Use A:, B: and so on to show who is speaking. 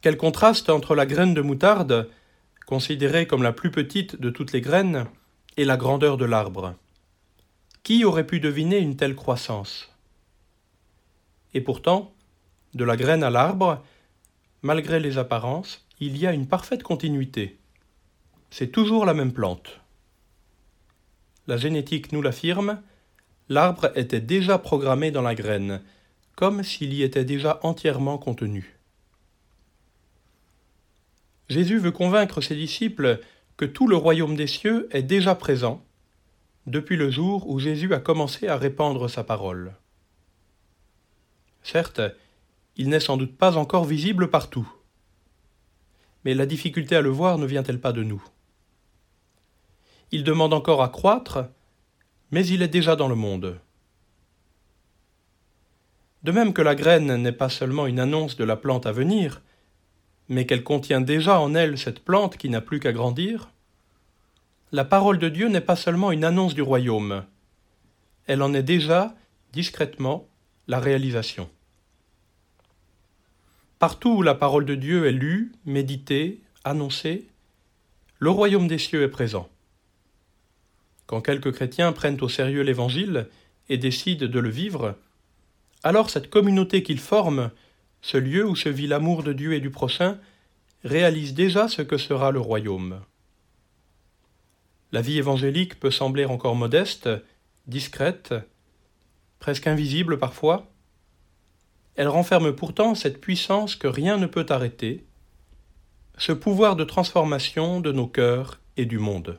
A: Quel contraste entre la graine de moutarde, considérée comme la plus petite de toutes les graines, et la grandeur de l'arbre. Qui aurait pu deviner une telle croissance? Et pourtant, de la graine à l'arbre, malgré les apparences, il y a une parfaite continuité. C'est toujours la même plante. La génétique nous l'affirme, l'arbre était déjà programmé dans la graine, comme s'il y était déjà entièrement contenu. Jésus veut convaincre ses disciples que tout le royaume des cieux est déjà présent depuis le jour où Jésus a commencé à répandre sa parole. Certes, il n'est sans doute pas encore visible partout. Mais la difficulté à le voir ne vient-elle pas de nous? Il demande encore à croître, mais il est déjà dans le monde. De même que la graine n'est pas seulement une annonce de la plante à venir, mais qu'elle contient déjà en elle cette plante qui n'a plus qu'à grandir, la parole de Dieu n'est pas seulement une annonce du royaume, elle en est déjà, discrètement, la réalisation. Partout où la parole de Dieu est lue, méditée, annoncée, le royaume des cieux est présent. Quand quelques chrétiens prennent au sérieux l'Évangile et décident de le vivre, alors cette communauté qu'ils forment ce lieu où se vit l'amour de Dieu et du prochain réalise déjà ce que sera le royaume. La vie évangélique peut sembler encore modeste, discrète, presque invisible parfois. Elle renferme pourtant cette puissance que rien ne peut arrêter, ce pouvoir de transformation de nos cœurs et du monde.